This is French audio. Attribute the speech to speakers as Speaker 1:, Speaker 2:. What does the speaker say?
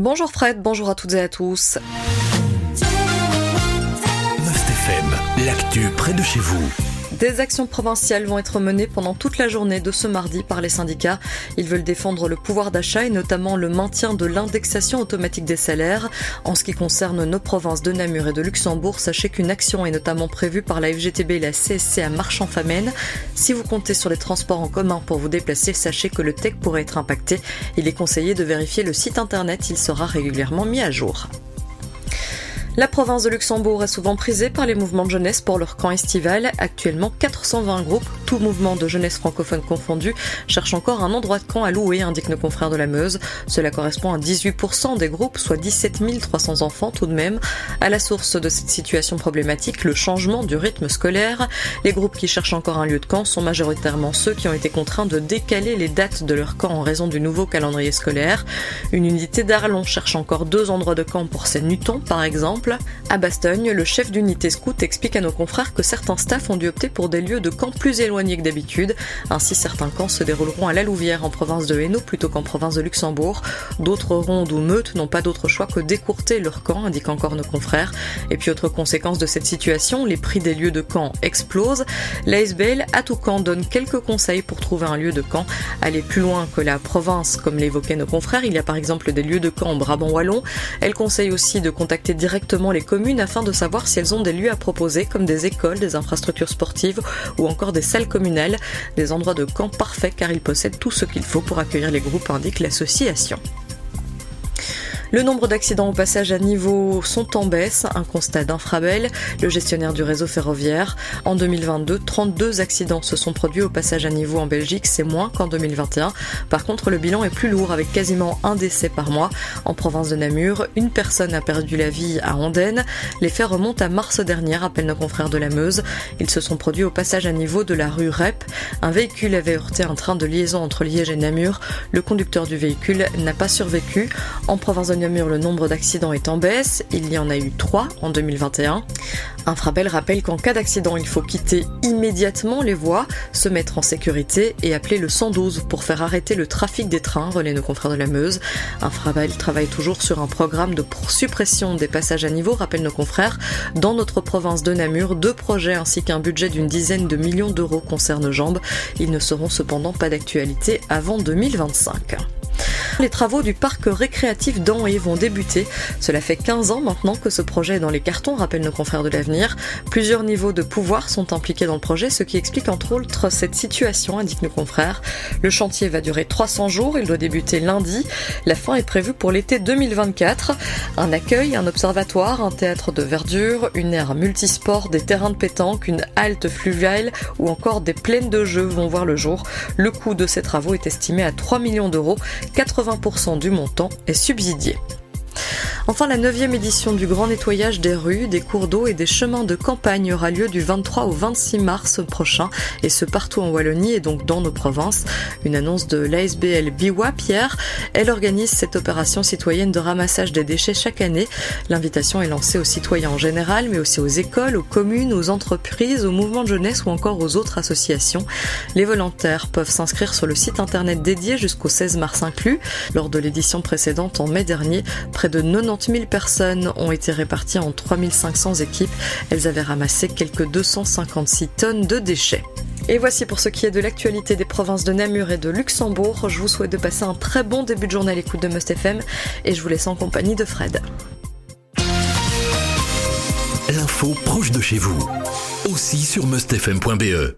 Speaker 1: Bonjour Fred, bonjour à toutes et à tous.
Speaker 2: FM, l'actu près de chez vous.
Speaker 1: Des actions provinciales vont être menées pendant toute la journée de ce mardi par les syndicats. Ils veulent défendre le pouvoir d'achat et notamment le maintien de l'indexation automatique des salaires. En ce qui concerne nos provinces de Namur et de Luxembourg, sachez qu'une action est notamment prévue par la FGTB et la CSC à Marchand-Famenne. Si vous comptez sur les transports en commun pour vous déplacer, sachez que le TEC pourrait être impacté. Il est conseillé de vérifier le site internet, il sera régulièrement mis à jour. La province de Luxembourg est souvent prisée par les mouvements de jeunesse pour leur camp estival. Actuellement, 420 groupes, tous mouvements de jeunesse francophone confondus, cherchent encore un endroit de camp à louer, indiquent nos confrères de la Meuse. Cela correspond à 18% des groupes, soit 17 300 enfants tout de même. À la source de cette situation problématique, le changement du rythme scolaire. Les groupes qui cherchent encore un lieu de camp sont majoritairement ceux qui ont été contraints de décaler les dates de leur camp en raison du nouveau calendrier scolaire. Une unité d'Arlon cherche encore deux endroits de camp pour ses Nutons, par exemple. À Bastogne, le chef d'unité scout explique à nos confrères que certains staffs ont dû opter pour des lieux de camp plus éloignés que d'habitude. Ainsi, certains camps se dérouleront à la Louvière en province de Hainaut plutôt qu'en province de Luxembourg. D'autres rondes ou meutes n'ont pas d'autre choix que d'écourter leur camp, indiquent encore nos confrères. Et puis, autre conséquence de cette situation, les prix des lieux de camp explosent. L'ASBL à tout camp donne quelques conseils pour trouver un lieu de camp. Aller plus loin que la province, comme l'évoquaient nos confrères, il y a par exemple des lieux de camp en Brabant-Wallon. Elle conseille aussi de contacter directement les communes afin de savoir si elles ont des lieux à proposer comme des écoles, des infrastructures sportives ou encore des salles communales, des endroits de camp parfaits car ils possèdent tout ce qu'il faut pour accueillir les groupes, indique l'association. Le nombre d'accidents au passage à niveau sont en baisse, un constat d'Infrabel, le gestionnaire du réseau ferroviaire. En 2022, 32 accidents se sont produits au passage à niveau en Belgique, c'est moins qu'en 2021. Par contre, le bilan est plus lourd avec quasiment un décès par mois. En province de Namur, une personne a perdu la vie à Andenne. Les faits remontent à mars dernier, rappellent nos confrères de la Meuse. Ils se sont produits au passage à niveau de la rue Rep. Un véhicule avait heurté un train de liaison entre Liège et Namur. Le conducteur du véhicule n'a pas survécu. Province de Namur, le nombre d'accidents est en baisse. Il y en a eu 3 en 2021. Infrabel rappelle qu'en cas d'accident, il faut quitter immédiatement les voies, se mettre en sécurité et appeler le 112 pour faire arrêter le trafic des trains, relaient nos confrères de la Meuse. Infrabel travaille toujours sur un programme de suppression des passages à niveau, rappellent nos confrères. Dans notre province de Namur, deux projets ainsi qu'un budget d'une dizaine de millions d'euros concernent Jambes. Ils ne seront cependant pas d'actualité avant 2025. Les travaux du parc récréatif d'Anhé vont débuter. Cela fait 15 ans maintenant que ce projet est dans les cartons, rappellent nos confrères de l'avenir. Plusieurs niveaux de pouvoir sont impliqués dans le projet, ce qui explique entre autres cette situation, indiquent nos confrères. Le chantier va durer 300 jours, il doit débuter lundi. La fin est prévue pour l'été 2024. Un accueil, un observatoire, un théâtre de verdure, une aire multisport, des terrains de pétanque, une halte fluviale ou encore des plaines de jeux vont voir le jour. Le coût de ces travaux est estimé à 3 millions d'euros. 80% du montant est subsidié. Enfin, la 9 édition du grand nettoyage des rues, des cours d'eau et des chemins de campagne aura lieu du 23 au 26 mars prochain, et ce partout en Wallonie et donc dans nos provinces. Une annonce de l'ASBL Biwa Pierre. Elle organise cette opération citoyenne de ramassage des déchets chaque année. L'invitation est lancée aux citoyens en général, mais aussi aux écoles, aux communes, aux entreprises, aux mouvements de jeunesse ou encore aux autres associations. Les volontaires peuvent s'inscrire sur le site internet dédié jusqu'au 16 mars inclus. Lors de l'édition précédente en mai dernier, près de 90 000 personnes ont été réparties en 3500 équipes. Elles avaient ramassé quelques 256 tonnes de déchets. Et voici pour ce qui est de l'actualité des provinces de Namur et de Luxembourg. Je vous souhaite de passer un très bon début de journée à l'écoute de Must FM et je vous laisse en compagnie de Fred.
Speaker 2: L'info proche de chez vous, aussi sur mustfm.be.